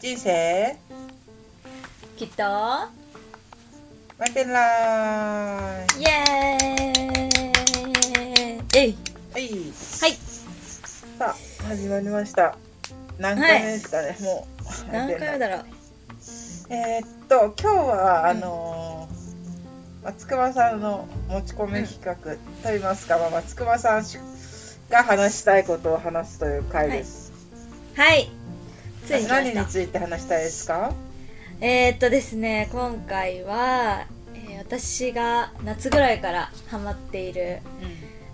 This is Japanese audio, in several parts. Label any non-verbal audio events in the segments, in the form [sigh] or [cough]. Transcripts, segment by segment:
人生。きっと。負けない。イエーイ。えい。はい。はいさあ始まりました。何回目ですかね、もう。何回目だろう。えーっと今日はあのー松隈さんの持ち込み企画といいますか、まあ、松隈さんが話したいことを話すという回です、はいついに何について話したいですか？えー、っとですね今回は、えー私が夏ぐらいからハマっている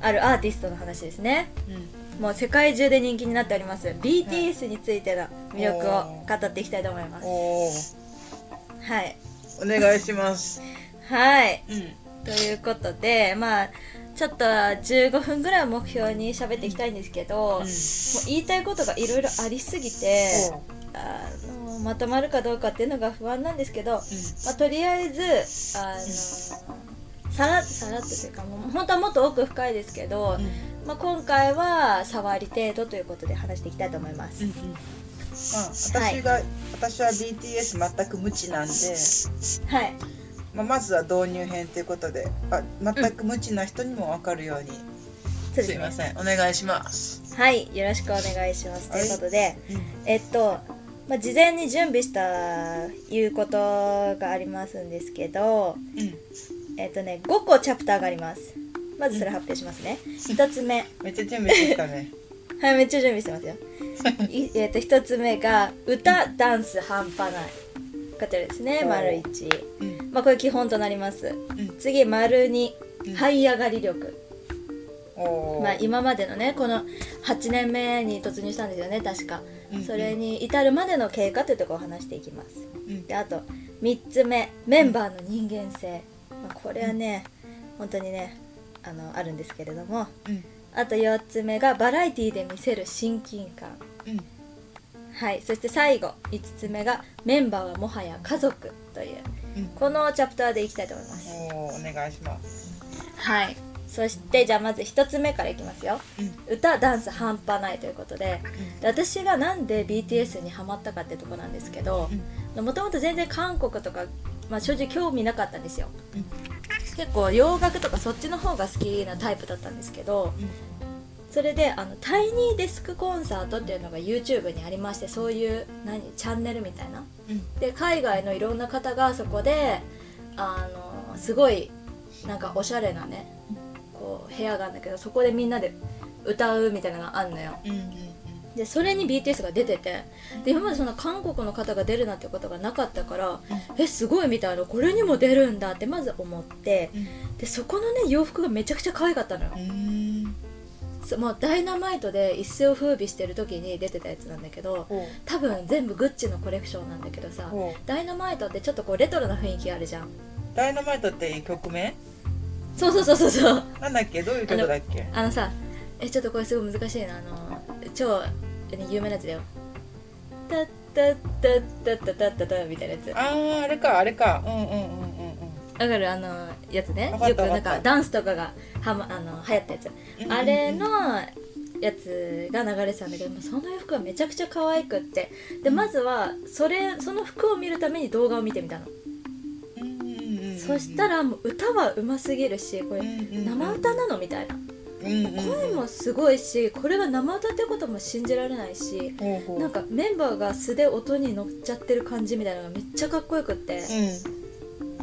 あるアーティストの話ですね。うん。もう世界中で人気になっております BTS についての魅力を語っていきたいと思います。おはい。ーお願いします。[laughs] はい。うん。ということでまあちょっと15分ぐらいを目標に喋っていきたいんですけど、もう言いたいことがいろいろありすぎてあのまとまるかどうかっていうのが不安なんですけど、まあ、とりあえずあのさらさらっとというかもう本当はもっと奥深いですけど、まあ、今回は触り程度ということで話していきたいと思います、うん私が、私は BTS 全く無知なんで、はいまあ、まずは導入編ということであ全く無知な人にも分かるように、そうですいません。お願いします、はい。よろしくお願いします。ということで、うん。えっと、まあ、事前に準備したいうことがありますんですけどえっとね5個チャプターがあります。まずそれ発表しますね。1つ目。めっちゃ準備してきたね。[laughs] はいめっちゃ準備してますよ。いえっと1つ目が歌ダンス半端ないこちらですね丸1うん。まあこれ基本となります。うん。次丸2うん。這い上がり力。まあ今までのねこの8年目に突入したんですよね確か。うんそれに至るまでの経過というところを話していきます。うん。であと3つ目。メンバーの人間性、まあ、これはね本当にねあのあるんですけれども。うん。あと4つ目がバラエティで見せる親近感。うんはいそして最後5つ目がメンバーはもはや家族といううん。このチャプターでいきたいと思います。お願いします。はいそしてじゃあまず1つ目からいきますよ。うん。歌ダンス半端ないということでで私がなんで BTS にハマったかってとこなんですけどもともと全然韓国とか、まあ、正直興味なかったんですよ。うん。結構洋楽とかそっちの方が好きなタイプだったんですけどそれであのタイニーデスクコンサートっていうのが YouTube にありましてそういう何チャンネルみたいな。うん。で海外のいろんな方がそこであのすごいなんかおしゃれなねこう部屋があるんだけどそこでみんなで歌うみたいなのがあるのよ。うんうんでそれに BTS が出ててで今までその韓国の方が出るなんてことがなかったからえすごいみたいなこれにも出るんだってまず思ってうん。でそこのね洋服がめちゃくちゃ可愛かったのよもうダイナマイトで一世を風靡してる時に出てたやつなんだけどほ多分全部グッチのコレクションなんだけどさダイナマイトってちょっとこうレトロな雰囲気あるじゃん。ダイナマイトって曲名？そうそうそうそうそう。なんだっけ？どういう曲だっけ？あのさえちょっとこれすごい難しいな。あの超有名なやつだよ。タッタッタッタッタッタッタッタみたいなやつ。あああれかあれか。うんうんうんわかるあのやつね。よくなんかダンスとかがは、ま、あの流行ったやつ。うんあれのやつが流れてたんだけどその洋服がめちゃくちゃ可愛くって。でまずはそれその服を見るために動画を見てみたの。うんうんうんうんそしたらもう歌はうますぎるしこれうんうんうん生歌なのみたいな。うんうん声もすごいしこれが生歌ってことも信じられないしほうほう。なんかメンバーが素で音に乗っちゃってる感じみたいなのがめっちゃかっこよくって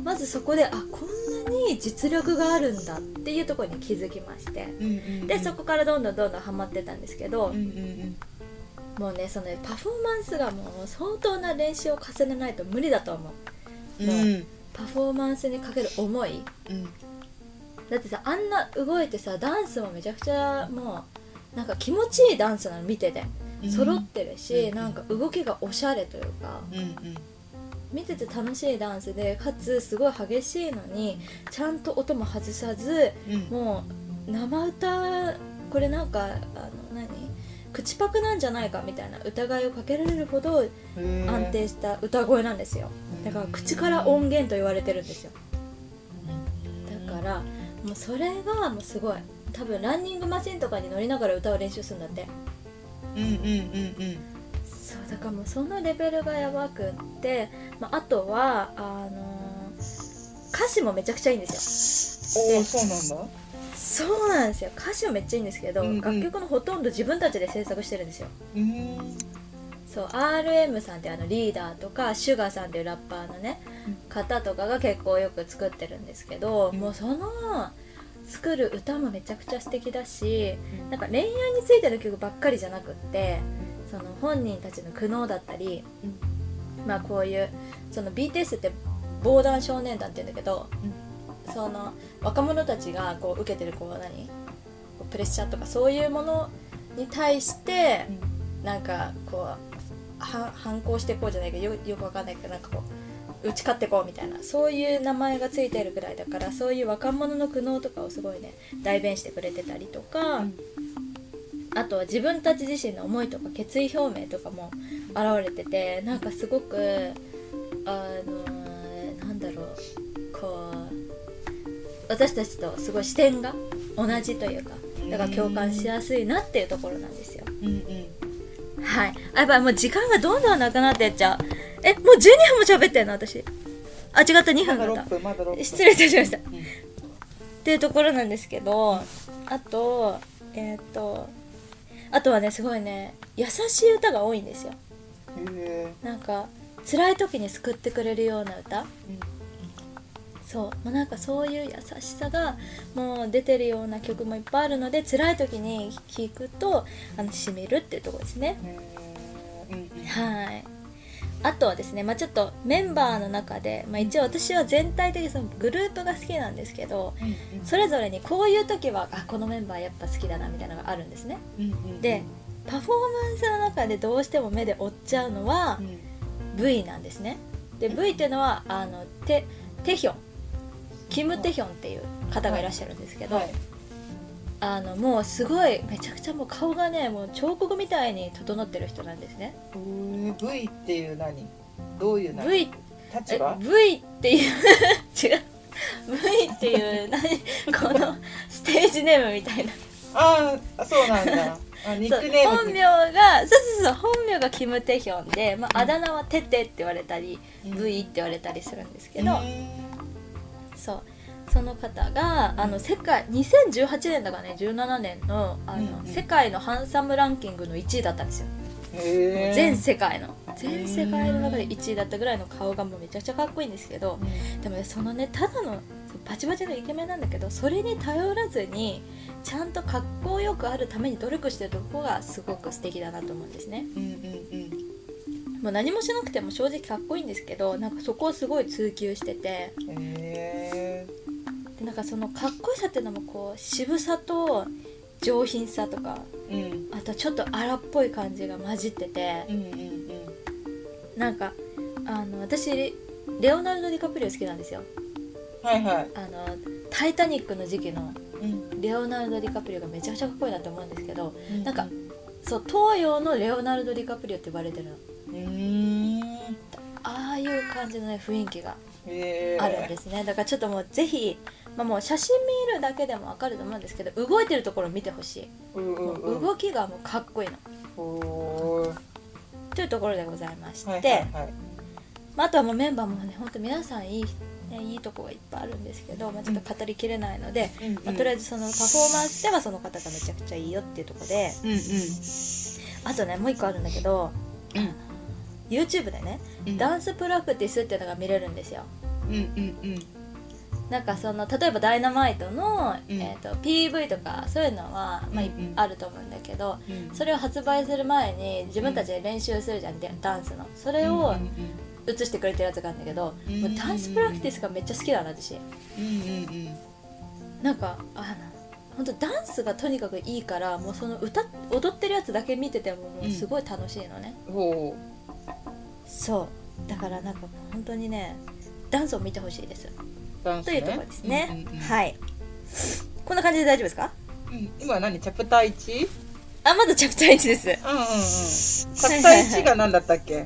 まずそこであこんなに実力があるんだっていうところに気づきまして。うんうんうん。でそこからどんどんどんどんハマってたんですけどうんうんうん。もうねそのねパフォーマンスがもう相当な練習を重ねないと無理だと思う。うん。パフォーマンスにかける思い。うん。だってさあんな動いてさダンスもめちゃくちゃもうなんか気持ちいいダンスなの見てて。うん。揃ってるし、うん。なんか動きがおしゃれというか。うんうん見てて楽しいダンスでかつすごい激しいのにちゃんと音も外さずうん。もう生歌これなんかあの何？口パクなんじゃないかみたいな疑いをかけられるほど安定した歌声なんですよ。だから口から音源と言われてるんですよ。だからもうそれがもうすごい。多分ランニングマシンとかに乗りながら歌を練習するんだって。うんうんうんうんそうだからもうそのレベルがやばくって、まあ、あとはあのー歌詞もめちゃくちゃいいんですよ。おおそうなんだ。そうなんですよ。歌詞もめっちゃいいんですけど、うんうん。楽曲のほとんど自分たちで制作してるんですよ。うーん。そう RM さんってあのリーダーとかシュガーさんっていうラッパーのね、方とかが結構よく作ってるんですけど、うん。もうその作る歌もめちゃくちゃ素敵だしなんか恋愛についての曲ばっかりじゃなくってその本人たちの苦悩だったり、まあこういうその BTS って防弾少年団って言うんだけど、その若者たちがこう受けてるこう何？こうプレッシャーとかそういうものに対してなんかこうは反抗していこうじゃないけどよよくわかんないけどなんかこう打ち勝っていこうみたいなそういう名前がついてるぐらいだからそういう若者の苦悩とかをすごいね代弁してくれてたりとか、うんあとは自分たち自身の思いとか決意表明とかも現れててなんかすごくあのーなんだろうこう私たちとすごい視点が同じというかだから共感しやすいなっていうところなんですよ。うんうんはい。あ、やっぱもう時間がどんどんなくなってっちゃう。え、もう12分も喋ってんの私。あ、違った、2まだ6分だった。分まだ6分失礼いたしました。っうんていうところなんですけど、あと、えーっと、あとはね、すごいね、優しい歌が多いんですよ。へなんか、辛い時に救ってくれるような歌。ーそう、もうなんかそういう優しさがもう出てるような曲もいっぱいあるので、辛い時に聴くと、あの、しみるっていうところですね。はい。あとはですね、まあ、ちょっとメンバーの中で、まあ、一応私は全体的にそのグループが好きなんですけどうんうん。それぞれにこういう時はあこのメンバーやっぱ好きだなみたいなのがあるんですね。うんうんでパフォーマンスの中でどうしても目で追っちゃうのはうん。V なんですね。で V っていうのはあのテテヒョン。キム・テヒョンっていう方がいらっしゃるんですけど、はいあのもうすごいめちゃくちゃもう顔がねもう彫刻みたいに整ってる人なんですね。V っていう何？どういう何？V V っていう [laughs] 違う。V っていう何？[laughs] このステージネームみたいな。ああそうなんだ。[laughs] 本名がそうそうそう本名がキム・テヒョンで、まあ、あだ名はテテって言われたり、うん V って言われたりするんですけうど、んそうその方があの世界2018年だからね17年のあの、うんうん。世界のハンサムランキングの1位だったんですよ、全世界の。全世界の中で1位だったぐらいの顔がもうめちゃくちゃかっこいいんですけど、うん。でもねそのねただのバチバチのイケメンなんだけどそれに頼らずにちゃんとかっこよくあるために努力してるところがすごく素敵だなと思うんですね。うんうんもう何もしなくても正直かっこいいんですけどなんかそこをすごい追求してて。うんへでなんかそのかっこよさっていうのもこう渋さと上品さとかーうん。あとちょっと荒っぽい感じが混じっててうんうんなんかあの私レオナルド・ディカプリオ好きなんですよ。うんはいはい。あの「タイタニック」の時期のうん。レオナルド・ディカプリオがめちゃくちゃかっこいいなと思うんですけどうなんかそう東洋のレオナルド・ディカプリオって呼ばれてるの。うーん。ああいう感じのね雰囲気があるんですね。だからちょっともうぜひ、まあ、もう写真見るだけでもわかると思うんですけど動いてるところ見てほしい。うんうんもううん。動きがもうかっこいいの。というところでございまして、はいはいはい。まあ、あとはもうメンバーもね本当皆さんいい,、ね、いいとこがいっぱいあるんですけど、まあ、ちょっと語りきれないので、うんうん。まあ、とりあえずそのパフォーマンスではその方がめちゃくちゃいいよっていうところで。うんうん。あとねもう一個あるんだけど、うん。YouTube でねうん。ダンスプラクティスっていうのが見れるんですよ。うんうんうんなんかその例えば「ダイナマイトの」うん。えー、と PV とかそういうのは、まあいうんうん。あると思うんだけどうん。それを発売する前に自分たちで練習するじゃん、でダンスの。それをうん映してくれてるやつがあるんだけど、うんもうダンスプラクティスがめっちゃ好きだな私。うんうんなんかあの本当ダンスがとにかくいいからもうその歌踊ってるやつだけ見ててももうすごい楽しいのね、う。んほそう。だからなんか本当にねダンスを見てほしいですね。というところですね、うんうんうん。はい。こんな感じで大丈夫ですか？うん。今何？チャプター 1? あまだチャプター1です。うんうんうん。チャプター1が何だったっけ？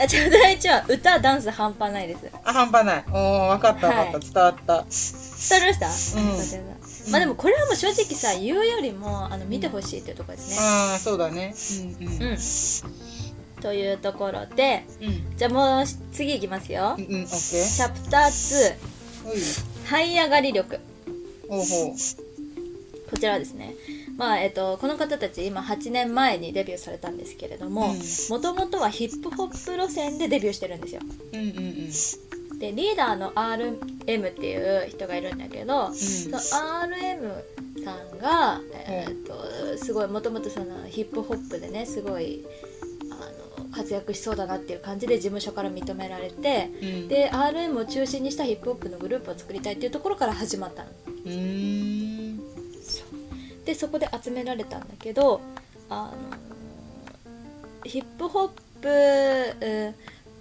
あチャプター1は歌ダンス半端ないです。伝あ半端ない。おー分かった分かった、はい。伝わった。わりました、うん。まあでもこれはもう正直さ言うよりもあの見てほしいっていうところですね。ああそうだね。うんうん、うん。というところでうん。じゃあもう次いきますよ。うんオッケー。チャプター2ほい這い上がり力。ほうほう。こちらはですね。まあえっと、この方たち今8年前にデビューされたんですけれどもうん。もともとはヒップホップ路線でデビューしてるんですよ。うんうんうん。でリーダーの RM っていう人がいるんだけど、その RM さんが、えーっとすごいもともとそのヒップホップでねすごい活躍しそうだなっていう感じで事務所から認められてうん。で RM を中心にしたヒップホップのグループを作りたいっていうところから始まったの。うーん。でそこで集められたんだけどあのヒップホップ、うん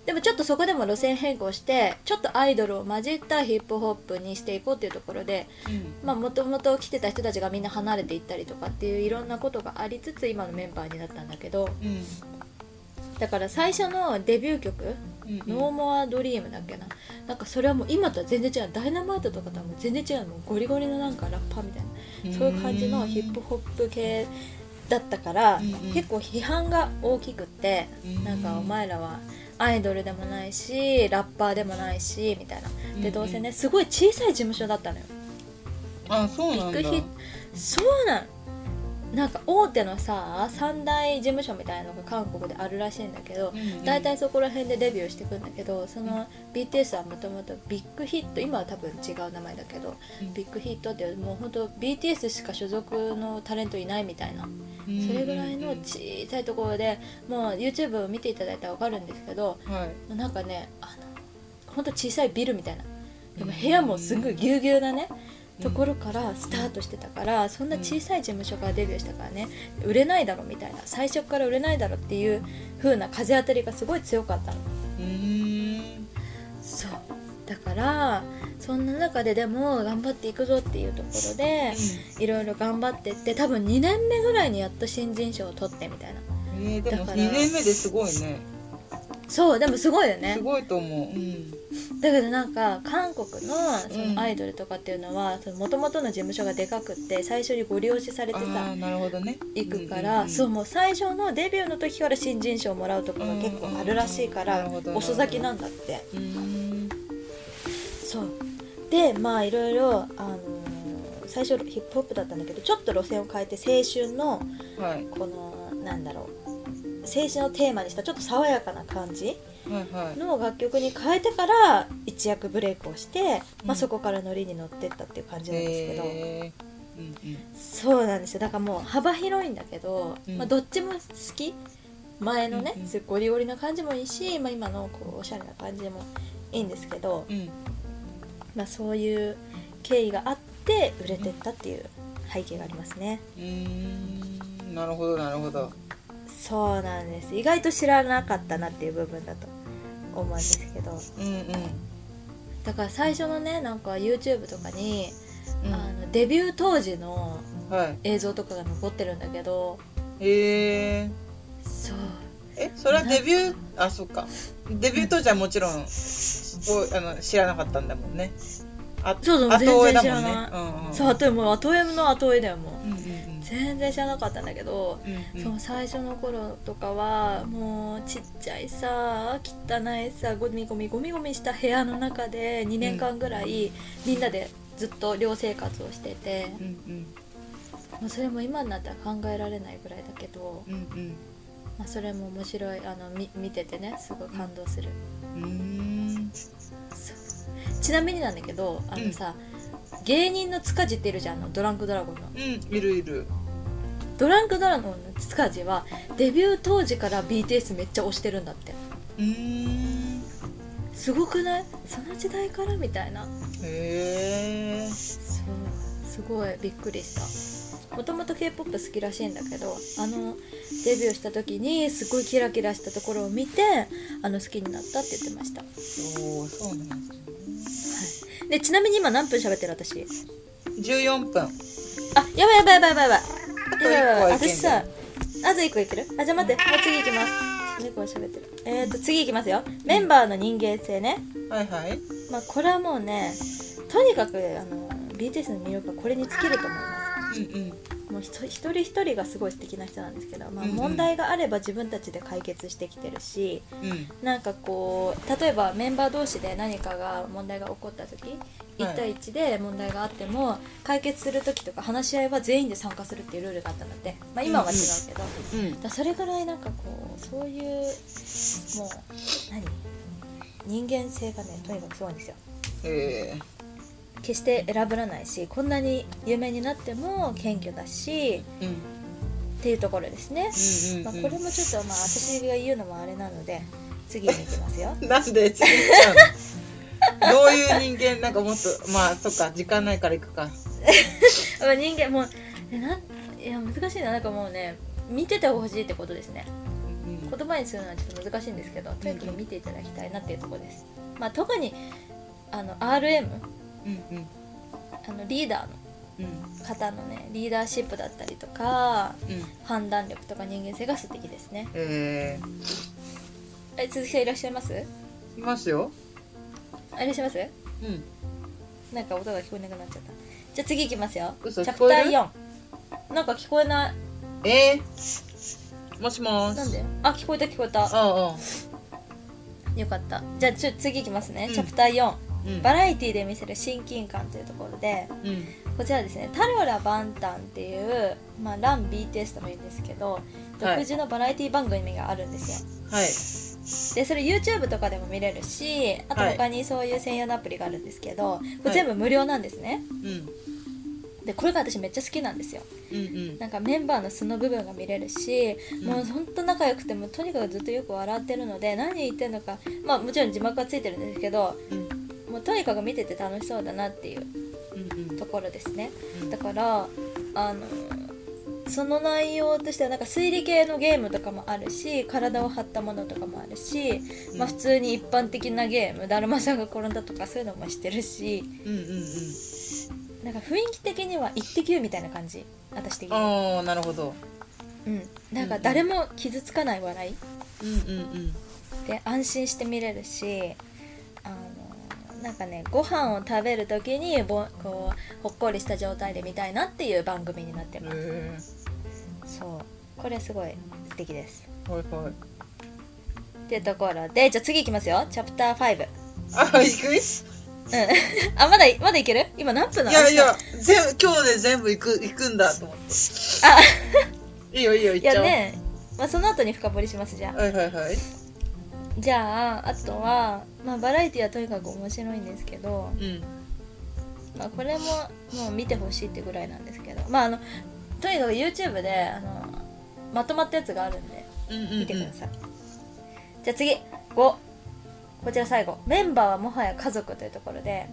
でもちょっとそこでも路線変更してちょっとアイドルを混じったヒップホップにしていこうっていうところでもともと来てた人たちがみんな離れていったりとかっていういろんなことがありつつ今のメンバーになったんだけどうんだから最初のデビュー曲うん「ノーモアドリームだっけな。なんかそれはもう今とは全然違う。ダイナマイトとかとはもう全然違う。もうゴリゴリのなんかラッパーみたいな。そういう感じのヒップホップ系だったから、結構批判が大きくって、うんなんかお前らはアイドルでもないしラッパーでもないしみたいな。でどうせねすごい小さい事務所だったのよ。あそうなんビッグヒット。そうなんなんか大手のさ三大事務所みたいなのが韓国であるらしいんだけど、うんうん。大体そこら辺でデビューしていくんだけどその BTS はもともとビッグヒット今は多分違う名前だけど、うん。ビッグヒットってもう本当 BTS しか所属のタレントいないみたいな。それぐらいの小さいところでもう YouTube を見ていただいたら分かるんですけどはい。なんかねあの本当小さいビルみたいな。でも部屋もすごいぎゅうぎゅうなねところからスタートしてたからそんな小さい事務所からデビューしたからね売れないだろみたいな最初から売れないだろっていう風な風当たりがすごい強かったの。そう。だからそんな中ででも頑張っていくぞっていうところでいろいろ頑張ってって多分2年目ぐらいにやっと新人賞を取ってみたいな。えー、でもだから2年目ですごいねそうでもすごいよね。すごいと思う。うん。だけどなんか韓国のそうん。のアイドルとかっていうのはもともとの事務所がでかくって最初にご利用しされてあさあなるほどね。行くから、そうもう最初のデビューの時から新人賞をもらうところが結構あるらしいから、遅咲きなんだって。そう。でまあいろいろ、あのー最初ヒップホップだったんだけどちょっと路線を変えて青春のはい。このなんだろう青春をテーマにしたちょっと爽やかな感じの楽曲に変えてから一躍ブレイクをして、まあ、うん。そこからノリに乗ってったっていう感じなんですけど、うんうん。そうなんですよ。だからもう幅広いんだけど、うん。まあ、どっちも好き。前のね、うんうゴリゴリな感じもいいし、まあ、今のこうおしゃれな感じもいいんですけど、うん。まあ、そういう経緯があって売れてったっていう背景がありますね。うーん。なるほどなるほどそうなんです。意外と知らなかったなっていう部分だと思うんですけど。うんうん。だから最初のねなんか YouTube とかに、うん。あのデビュー当時のはい。映像とかが残ってるんだけど。へえ。そう。えそれはデビュー？あそっか。デビュー当時はもちろんおあの知らなかったんだもんねあそうそう全然知らない。うんうんそうあともう後追いの後追いだよもう。うんうん全然知らなかったんだけど、うんうん。その最初の頃とかはもうちっちゃいさ汚いさゴミゴミゴミゴミした部屋の中で2年間ぐらいみんなでずっと寮生活をしてて、うんうん。もうそれも今になったら考えられないぐらいだけど、うんうん。まあ、それも面白いあのみ見ててねすごい感動する、うーんちなみになんだけどあのさ、芸人の塚地っているじゃんあのドランクドラゴンの。うんいるいる。ドランクドラゴンの塚地はデビュー当時から BTS めっちゃ推してるんだって。うーん。すごくない？その時代からみたいな。へえすごいびっくりした。もともと k p o p 好きらしいんだけどあのデビューした時にすごいキラキラしたところを見てあの好きになったって言ってました。おおそうなんですねでちなみに今何分喋ってる？私。14分。あやばいやばいやばいやばい。やばいあと1個やばい私さあと1個いける？あじゃあ待って。もう次いきます。猫が喋ってる。えーと次いきますよ。メンバーの人間性ね。はいはい。まあこれはもうねとにかくあの BTS の魅力はこれに尽きると思います。うんうんもう一人一人がすごい素敵な人なんですけど、まあ、うんうん。問題があれば自分たちで解決してきてるし、うん。なんかこう例えばメンバー同士で何かが問題が起こった時1対1で問題があっても解決する時とか話し合いは全員で参加するっていうルールがあったので、まあ、今は違うけど、うん。だからそれぐらいなんかこうそういうもう何？人間性がねとにかくすごいんですよ。え決して選ぶらないしこんなに有名になっても謙虚だしーうんっていうところですね、うん。うんまあ、これもちょっとまあ私が言うのもあれなので次に行きますよ。[laughs] なんで次行っちゃうの？[laughs] どういう人間？なんかもっとまあそっか時間ないから行くか。[laughs] まあ人間もうえなんいや難しいな。なんかもうね見ててほしいってことですね。うん言葉にするのはちょっと難しいんですけどとにかく見ていただきたいなっていうところです、まあ、特にあの RM うんうん。あのリーダーのうん。方のねリーダーシップだったりとかうん。判断力とか人間性が素敵ですね。ええ鈴木さんいらっしゃいます？ー、いますよ。あいらっしゃいます？うん。なんか音が聞こえなくなっちゃった。じゃあ次いきますよ。チ嘘ャプター聞こえる？4なんか聞こえない？えー、もしもなんで？あ聞こえた聞こえた。ああよかった。じゃあちょ次いきますね、うん。チャプター4うん。バラエティで見せる親近感というところでうん。こちらですねタロラバンタンっていう、まあ、ラン BTS とも言うんですけど独自のバラエティ番組があるんですよ、はい。でそれ YouTube とかでも見れるしあとはい。他にそういう専用のアプリがあるんですけど、これ全部無料なんですね。うん。でこれが私めっちゃ好きなんですよ。うんうん。なんかメンバーの素の部分が見れるし、うん。もうほんと仲良くてもとにかくずっとよく笑ってるので何言ってんのかまあもちろん字幕はついてるんですけどうんもうとにかく見てて楽しそうだなっていううんうん。ところですね。うん。だからあのその内容としてはなんか推理系のゲームとかもあるし体を張ったものとかもあるし、まあ、普通に一般的なゲームだるまさんが転んだとかそういうのもしてるしうんうんうん。なんか雰囲気的には「イッテ Q!」みたいな感じ。私的に。ああなるほど。うん。なんか誰も傷つかない笑い。うんうんうん。で安心して見れるしなんかねご飯を食べる時にぼこうほっこりした状態で見たいなっていう番組になってます。へそう。これすごい素敵です。えはいはい。っていうところでじゃあ次いきますよ。チャプター5うんあ行く？[laughs] あまだまだいける？今何分ないの？やいや全部今日で全部行く行くんだと思って。あ。[laughs] いいよいいよい行っちゃおう。やね、まあ、その後に深掘りしますじゃあ。はいはいはいじゃああとは、まあ、バラエティはとにかく面白いんですけど、うん。まあ、これももう見てほしいってぐらいなんですけどまああのとにかく YouTube であのまとまったやつがあるんで見てください、じゃあ次。5こちら最後。メンバーはもはや家族というところで、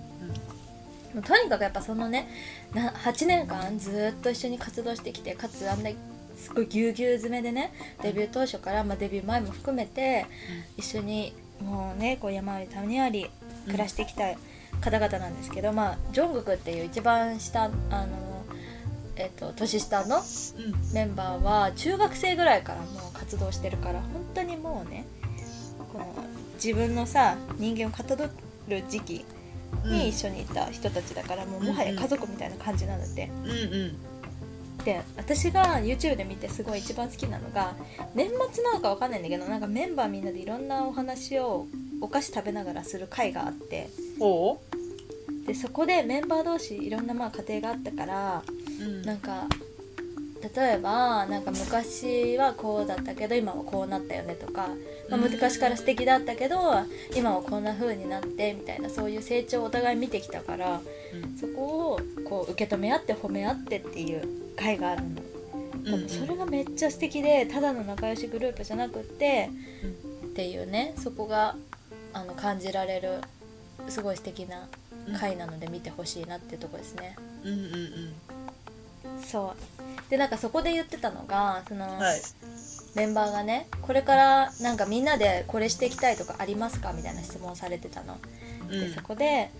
もうとにかくやっぱそのねな8年間ずーっと一緒に活動してきてかつあんなすごいぎゅうぎゅう詰めでねデビュー当初から、まあ、デビュー前も含めて一緒にもうねこう山あり谷あり暮らしてきた方々なんですけど、まあジョングクっていう一番下あのえっと年下のメンバーは中学生ぐらいからもう活動してるから本当にもうねこの自分のさ人間をかたどる時期に一緒にいた人たちだから、もうもはや家族みたいな感じなんだって、うんうんで私が YouTube で見てすごい一番好きなのが年末なのかわかんないんだけどなんかメンバーみんなでいろんなお話をお菓子食べながらする会があって。ほでそこでメンバー同士いろんなまあ家庭があったからううん。なんか例えばなんか昔はこうだったけど今はこうなったよねとか、まあ、昔から素敵だったけど今はこんな風になってみたいなそういう成長をお互い見てきたからうん。そこをこう受け止め合って褒め合ってっていう会があるの。うんうん。それがめっちゃ素敵でただの仲良しグループじゃなくって、っていうねそこがあの感じられるすごい素敵な回なので見てほしいなっていうとこですね。うんうんそう。でなんかそこで言ってたのがその、うんはい。メンバーがねこれからなんかみんなでこれしていきたいとかありますか？みたいな質問をされてたの。でそこで、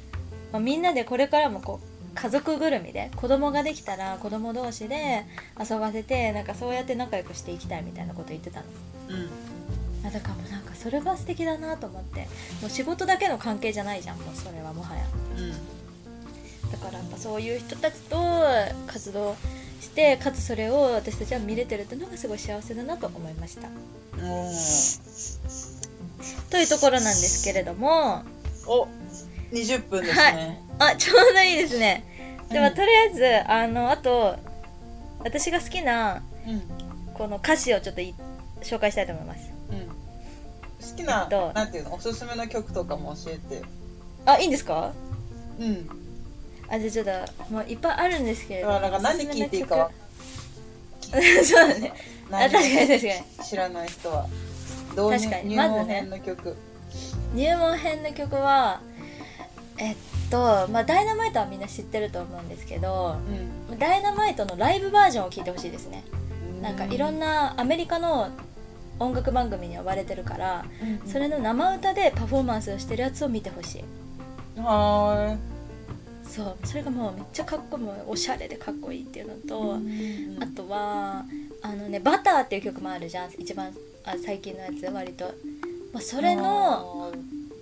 まあ、みんなでこれからもこう家族ぐるみで子供ができたら子供同士で遊ばせてなんかそうやって仲良くしていきたいみたいなこと言ってたの。うん。あだからもうなんかそれが素敵だなと思って。もう仕事だけの関係じゃないじゃんもうそれはもはや。うん。だからやっぱそういう人たちと活動してかつそれを私たちは見れてるっていうのがすごい幸せだなと思いました。うん。というところなんですけれども。お20分ですね、あちょうどいいですね。では、うん。とりあえずあのあと私が好きなうん。この歌詞をちょっとい紹介したいと思います。うん。好きな、えっと。なんていうのおすすめの曲とかも教えて。あいいんですか？うん。あじゃあちょっともういっぱいあるんですけれどなんか何聞いていいか [laughs] そうだね。確かに確かに。知らない人は。確かに入まずね。門編の曲、入門編の曲はえっとまあダイナマイトはみんな知ってると思うんですけどダイナマイトのライブバージョンを聴いてほしいですね。うん。なんかいろんなアメリカの音楽番組に呼ばれてるからうんそれの生歌でパフォーマンスをしてるやつを見てほしい。はそう。それがもうめっちゃかっこいいもうおしゃれでかっこいいっていうのと、ーいあとはあのね「バター」っていう曲もあるじゃん。一番あ最近のやつ割と、まあ、それの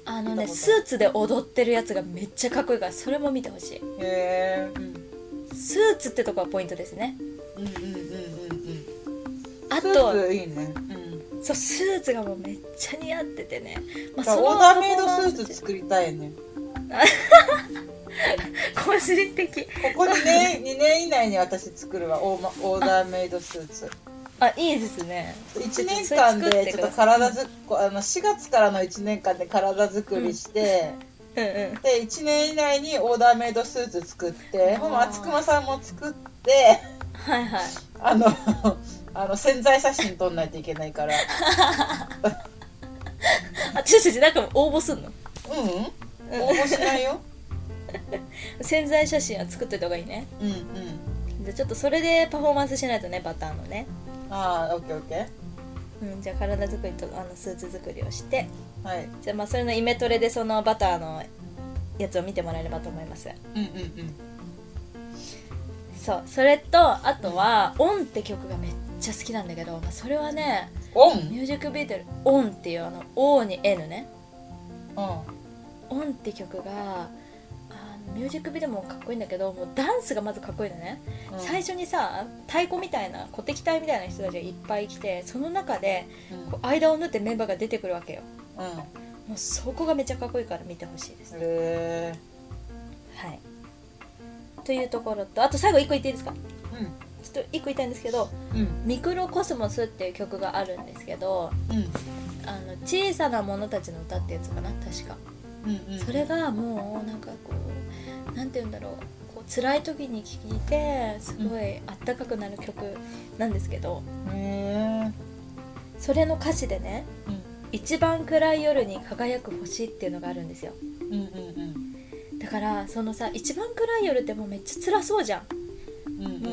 あのねスーツで踊ってるやつがめっちゃかっこいいからそれも見てほしい。へえうん。スーツってとこがポイントですね。うんうんうんうんうん。あとツいいね。うん。そうスーツがもうめっちゃ似合っててね、まあ、だからオーダーメイドスーツ作りたいね。[laughs] 個人的。ここ2年2年以内に私作るわ。オーマオーダーメイドスーツあいいですね。1年間でちょっと体ずこあの4月からの1年間で体作りして、うんうん。で1年以内にオーダーメイドスーツ作ってほんま厚熊さんも作ってはいはい。[laughs] あの [laughs] あの潜在写真撮んないといけないから。[laughs] あちょちょちょなんか応募すんの？うん。応募しないよ。潜在写真は作っといた方がいいね。うんうん。じゃあちょっとそれでパフォーマンスしないとねバターのねああオッケーオッケうんじゃあ体作りとあのスーツ作りをして。ーはい。じゃあまあそれのイメトレでそのバターのやつを見てもらえればと思います。うんうんうん。そう。それとあとは「オン」って曲がめっちゃ好きなんだけど、まあ、それはねオン？ミュージックビデオ「オン」っていうあの「O」に「N」ね。う「オン」って曲がミュージックビデオもかっこいいんだけどもうダンスがまずかっこいいのね、ん。最初にさ太鼓みたいな鼓笛隊みたいな人たちがいっぱい来てその中でうん。こう間を縫ってメンバーが出てくるわけよ。うん。もうそこがめっちゃかっこいいから見てほしいです。へえはい。というところとあと最後一個言っていいですか？うちょっと一個言いたいんですけどんうん「ミクロコスモス」っていう曲があるんですけどうん。あの小さな者たちの歌ってやつかな確か。うんうんそれがもうなんかこうなんて言うんだろう。こう辛い時に聴いてすごいあったかくなる曲なんですけど。へえそれの歌詞でねうん「一番暗い夜に輝く星」っていうのがあるんですよ。うんうんだからそのさ一番暗い夜ってもうめっちゃ辛そうじゃん。うんうんうん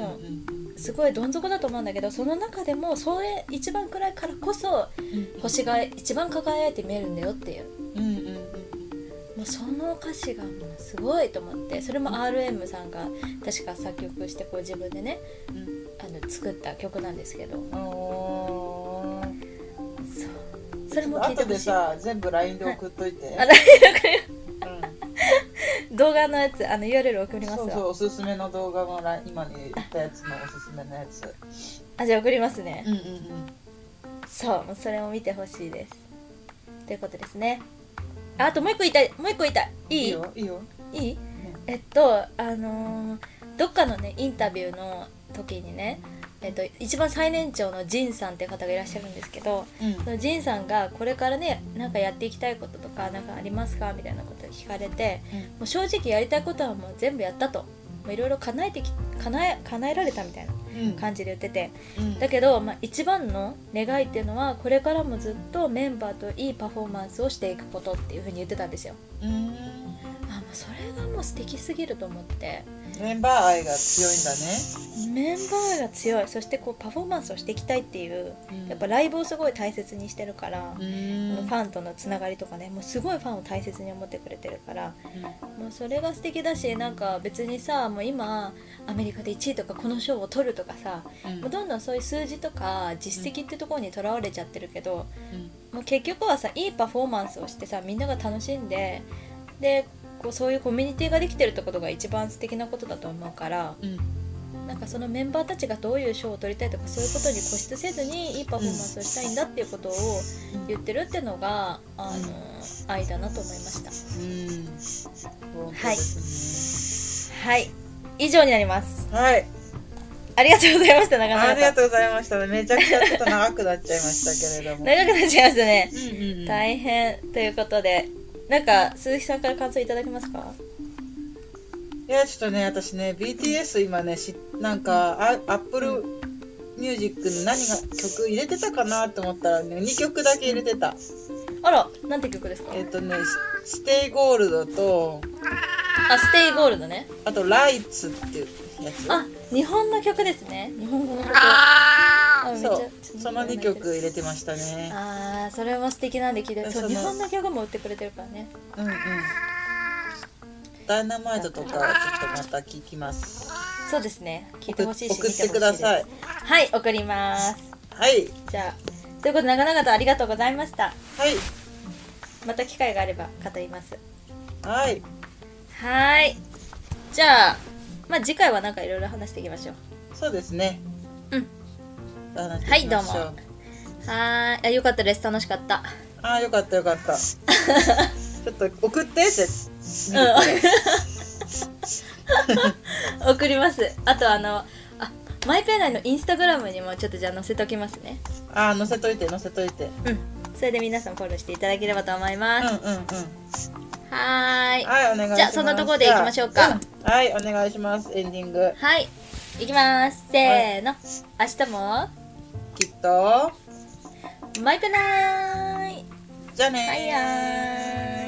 うん。すごいどん底だと思うんだけどその中でもそれ一番暗いからこそうん。星が一番輝いて見えるんだよっていう。うんうんうんもうその歌詞がもうすごいと思ってそれも RM さんが確か作曲してこう自分でねうんあの作った曲なんですけど。そう。それも聞いて後でほしい。さ全部 LINE で送っといて、あ LINE で送るうん、動画のやつあの URL 送りますわ。そうそうおすすめの動画の今に言ったやつのおすすめのやつ。あじゃあ送りますね、うんうんうん。そうそれも見てほしいです。ということですねああともう一個言いたい。もう一個言いたい。いい？いいよ。いいよ、いい？えっとあのーどっかのねインタビューの時にねえっと、一番最年長のジンさんっていう方がいらっしゃるんですけどうん。そのジンさんがこれからねなんかやっていきたいこととかなんかありますか？みたいなことを聞かれてもう正直やりたいことはもう全部やったといろいろ叶えてき叶え叶えられたみたいなうん。感じで言ってて。うん。だけど、まあ、一番の願いっていうのはこれからもずっとメンバーといいパフォーマンスをしていくことっていうふうに言ってたんですよ。うん。あもうそれがもう素敵すぎると思ってメンバー愛が強いんだね。メンバーが強い。そしてこうパフォーマンスをしていきたいっていうやっぱライブをすごい大切にしてるから、うフんァンとのつながりとかねもうすごいファンを大切に思ってくれてるからもうそれが素敵だしなんか別にさもう今アメリカで1位とかこの賞を取るとかさうん。もうどんどんそういう数字とか実績ってところにとらわれちゃってるけどうん。もう結局はさいいパフォーマンスをしてさみんなが楽しんででこうそういうコミュニティができてるってことが一番素敵なことだと思うからうん。もなんかそのメンバーたちがどういう賞を取りたいとかそういうことに固執せずにいいパフォーマンスをしたいんだっていうことを言ってるっていうのが、あの愛だなと思いました。うん。本当ですはい。以上になります。ねはい。ありがとうございました長々と。ありがとうございました。めちゃくちゃちょっと長くなっちゃいましたけれども。[laughs] 長くなっちゃいましたね。うんうんうん。大変。ということでなんか鈴木さんから感想いただけますか？いや、ちょっとね、私ね、BTS 今ね、しなんか、あアップルミュージックの何が曲入れてたかなと思ったらね、2曲だけ入れてた。あらなんて曲ですか？えっ、とね、ステイゴールドと、あステイゴールドね。あとライツっていうやつ。あ日本の曲ですね。日本語の曲そうその2曲入れてましたね。あーそれも素敵なんで聞いてるそう日本の曲も売ってくれてるからねうんうん。ダイナマイトとかはちょっとまた聞きます。そうですね聞いてほしいし送ってくださいはい送りますはい。じゃあということで長々とありがとうございましたはい。また機会があれば語りますはい。はーいじゃあまあ次回はなんかいろいろ話していきましょうそうですね。うん。はいどうも。はーい。あよかったです。楽しかった。ああ、よかったよかった。ちょっと送ってって。うん。[laughs] 送ります。あとあのあマイペー内のインスタグラムにもちょっとじゃあ載せときますね。ああ、載せといて、載せといて。うん。それで皆さんフォローしていただければと思いうんます、うんうん。はーい。はい、お願いします。じゃあそんなところで行きましょうか。じゃあんはい、お願いします。エンディング。はい。いきます。せーの、明日もきっと、マイペーナイじゃあねー。バイヤー